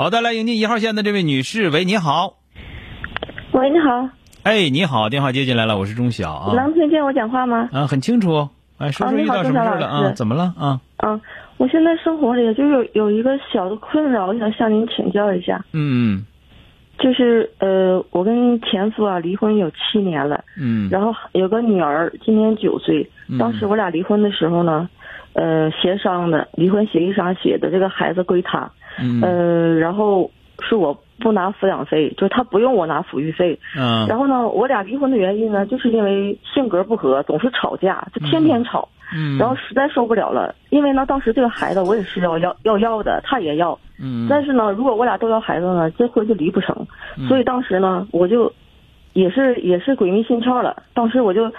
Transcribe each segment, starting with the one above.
好的，来迎接一号线的这位女士，喂，你好，喂，你好，哎，你好，电话接进来了，我是钟晓啊，能听见我讲话吗？啊，很清楚，哎，说说遇到什么事儿了啊？怎么了？啊？嗯，我现在生活里就有有一个小的困扰，我想向您请教一下，嗯。就是呃，我跟前夫啊离婚有七年了，嗯。然后有个女儿，今年九岁。嗯。当时我俩离婚的时候呢，呃，协商的离婚协议上写的这个孩子归他，嗯。呃，然后是我不拿抚养费，就是他不用我拿抚育费，嗯然后呢，我俩离婚的原因呢，就是因为性格不合，总是吵架，就天天吵。嗯，然后实在受不了了，因为呢，当时这个孩子我也是要要要要的，他也要，嗯，但是呢，如果我俩都要孩子呢，这婚就离不成。嗯所以当时呢，我就也是也是鬼迷心窍了，当时我就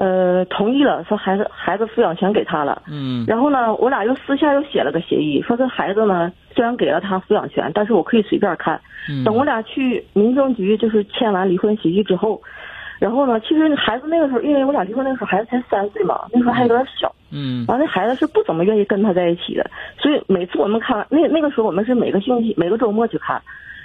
呃同意了，说孩子孩子抚养权给他了。嗯。然后呢，我俩又私下又写了个协议，说这孩子呢虽然给了他抚养权，但是我可以随便看。嗯。等我俩去民政局就是签完离婚协议之后，然后呢，其实孩子那个时候，因为我俩离婚那个时候孩子才三岁嘛，那时候还有点小，嗯。完了那孩子是不怎么愿意跟他在一起的，所以每次我们看完那那个时候我们是每个星期每个周末去看，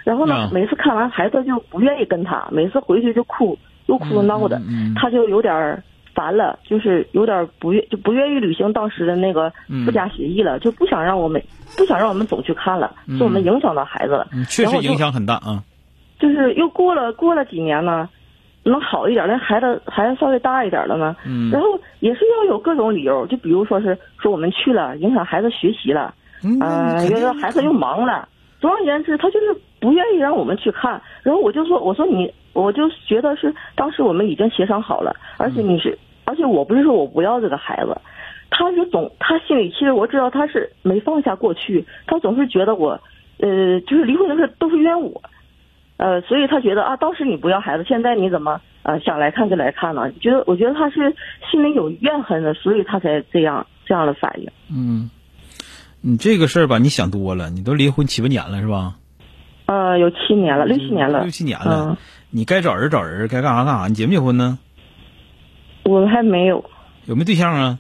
然后呢、啊。每次看完孩子就不愿意跟他，每次回去就哭，又哭又闹的，嗯嗯嗯。他就有点儿烦了，就是有点不愿就不愿意履行当时的那个嗯附加协议了，就不想让我们不想让我们总去看了，嗯所以我们影响到孩子了。嗯，确实影响很大啊。就是又过了过了几年呢，能好一点，那孩子孩子稍微大一点了呢，嗯然后也是要有各种理由，就比如说是说我们去了影响孩子学习了，嗯，呃，肯定有的孩子又忙了，总而言之，他就是不愿意让我们去看。然后我就说，我说你，我就觉得是当时我们已经协商好了，而且你是，而且我不是说我不要这个孩子，他是总他心里其实我知道他是没放下过去，他总是觉得我，呃，就是离婚的事都是怨我。呃，所以他觉得啊，当时你不要孩子，现在你怎么呃想来看就来看呢？觉得我觉得他是心里有怨恨的，所以他才这样这样的反应。嗯，你这个事儿吧，你想多了，你都离婚七八年了是吧？呃，有七年了，六七年了，六七年了嗯，你该找人找人，该干啥干啥。你结没结婚呢？我们还没有，有没对象啊？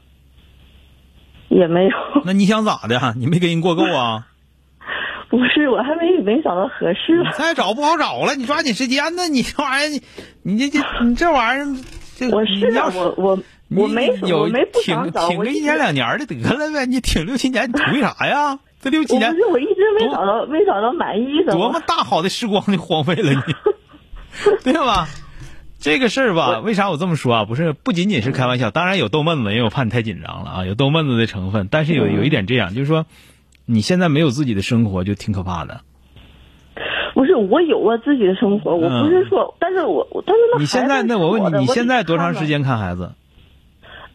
也没有，那你想咋的？你没跟人过够啊？不是，我还没没找到合适的。再找不好找了，你抓紧时间呢。你这玩意儿，你你这这你 这玩意儿，这我是啊你要，我我我没有我没不挺想找，挺个一年两年的得了呗，你挺六七年，你图啥呀？这六七年我不是，我一直没找到没找到满意的。多么大好的时光就荒废了你，对吧？这个事儿吧，为啥我这么说啊？不是，不仅仅是开玩笑，当然有逗闷子，因为我怕你太紧张了啊，有逗闷子的成分。但是有有一点这样，就是说，你现在没有自己的生活，就挺可怕的。不是我有我自己的生活，我不是说，但是我我但是那嗯你现在，那我问你，你现在多长时？间看孩子？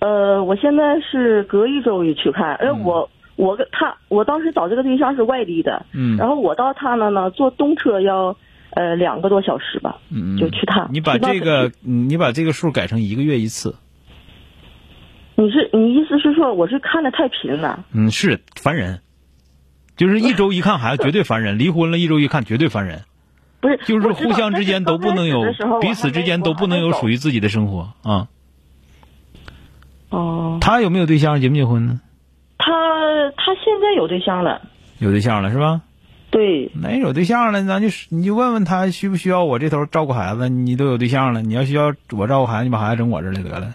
呃，我现在是隔一周也去看，因为嗯我我跟他，我当时找这个对象是外地的，嗯然后我到他那呢，坐动车要呃两个多小时吧，嗯，就去他。你把这个，嗯你把这个数改成一个月一次。你是你意思是说我是看的太频了？嗯，是烦人，就是一周一看孩子绝对烦人，离婚了一周一看绝对烦人，不是，就是互相之间都不能有彼此之间都不能有属于于自己的生活啊。哦，他有没有对象？结没结婚呢？他他现在有对象了，有对象了是吧？对，那有对象了，咱就你就问问他需不需要我这头照顾孩子？你都有对象了，你要需要我照顾孩子，你把孩子整我这儿来得了。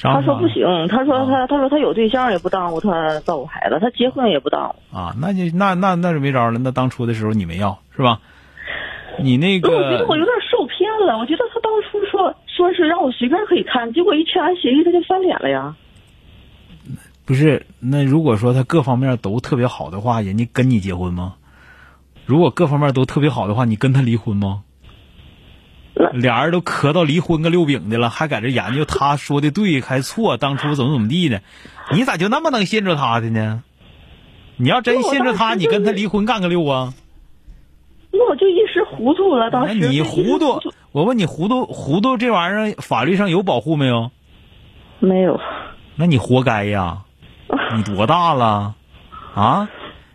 他说不行，他说啊他他说他有对象也不耽误他照顾孩子，他结婚也不耽误。啊，那就那那那就没招了。那当初的时候你没要是吧？你那个我觉得我有点受骗了，我觉得他当初说说是让我随便可以看，结果一签完协议他就翻脸了呀。不是？那如果说他各方面都特别好的话，人家跟你结婚吗？如果各方面都特别好的话，你跟他离婚吗？俩人都磕到离婚个六饼的了，还在这研究他说的对还错，当初怎么怎么地呢？你咋就那么能信着他的呢？你要真信着他，你跟他离婚干个六啊？那我就一时糊涂了，当时你糊涂，我问你糊涂糊涂这玩意儿法律上有保护没有？没有，那你活该呀！你多大了？啊？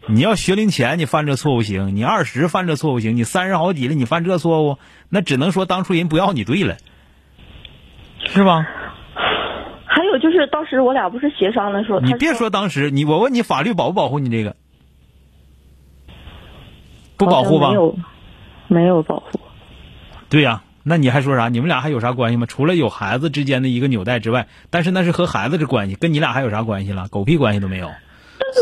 你要学龄前你犯这错误行，你二十犯这错误行，你三十好几了你犯这错误，那只能说当初人不要你对了，是吧？还有就是当时我俩不是协商的时候，你别说当时，你我问你法律保不保护你这个？不保护吧没？有，没有保护。对呀、那你还说啥？你们俩还有啥关系吗？除了有孩子之间的一个纽带之外，但是那是和孩子的关系，跟你俩还有啥关系了？狗屁关系都没有。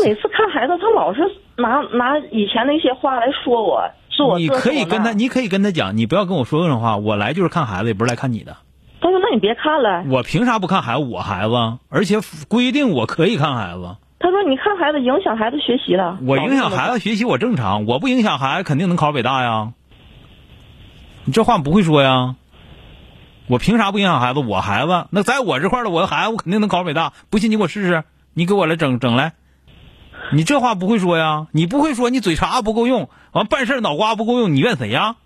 每次看孩子，他老是拿拿以前那些话来说我，说我你可以跟他，你可以跟他讲，你不要跟我说这种话。我来就是看孩子，也不是来看你的。他说：“那你别看了。我凭啥不看孩子？我孩子，而且规定我可以看孩子。”他说：“你看孩子影响孩子学习了。”我影响孩子学习，我正常。我不影响孩子，肯定能考北大呀。你这话不会说呀？我凭啥不影响孩子？我孩子那在我这块儿的，我的孩子我肯定能考北大。不信你给我试试，你给我来整整来。你这话不会说呀？你不会说，你嘴茬不够用，完办事脑瓜不够用，你怨谁呀？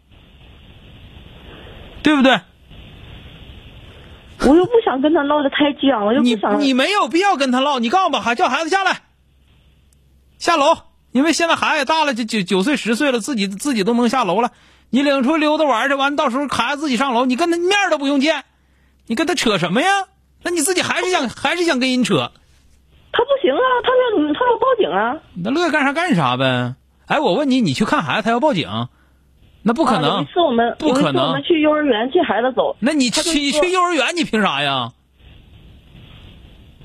对不对？我又不想跟他唠的太僵，我又不想。你没有必要跟他唠，你告诉吧，还叫孩子下来，下楼，因为现在孩子也大了，就九九岁十岁了，自己自己都能下楼了。你领出去溜达玩去，完到时候孩子自己上楼，你跟他面都不用见，你跟他扯什么呀？那你自己还是想还是想跟人扯，他不行啊，他要他要报警啊。那乐意干啥干啥呗。哎，我问你，你去看孩子，他要报警，那不可啊有能一。次我们不可能我们去幼儿园接孩子走，那你去你去幼儿园，你凭啥呀？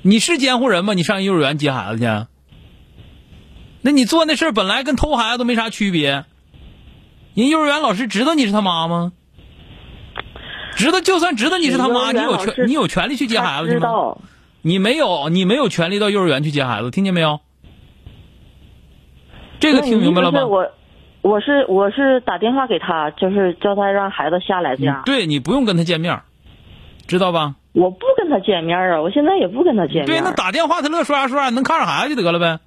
你是监护人吗？你上幼儿园接孩子去？那你做那事儿本来跟偷孩子都没啥区别。人幼儿园老师知道你是他妈吗？知道，就算知道你是他妈，你有权，你有权利去接孩子去吗？知道。你没有，你没有权利到幼儿园去接孩子，听见没有？这个听明白了吗？我我是我是打电话给他，就是叫他让孩子下来这样。对你不用跟他见面，知道吧？我不跟他见面啊，我现在也不跟他见面。对，那打电话他乐说啥说啥，能看着孩子就得了呗。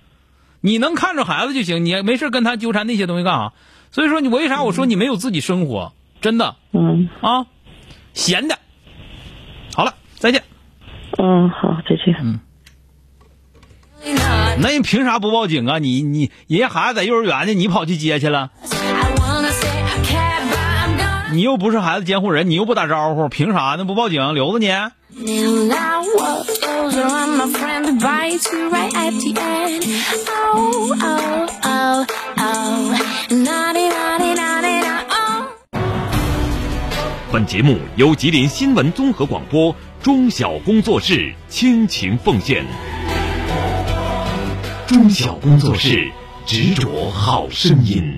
你能看着孩子就行，你没事跟他纠缠那些东西干啥？所以说你为啥我说你没有自己生活？真的嗯啊，闲的。好了，再见。嗯，好，再见。那你凭啥不报警啊？你你人家孩子在幼儿园呢，你跑去接去了。你又不是孩子监护人，你又不打招呼，凭啥呢？不报警，留着你。本节目由吉林新闻综合广播中小工作室倾情奉献。中小工作室执着好声音。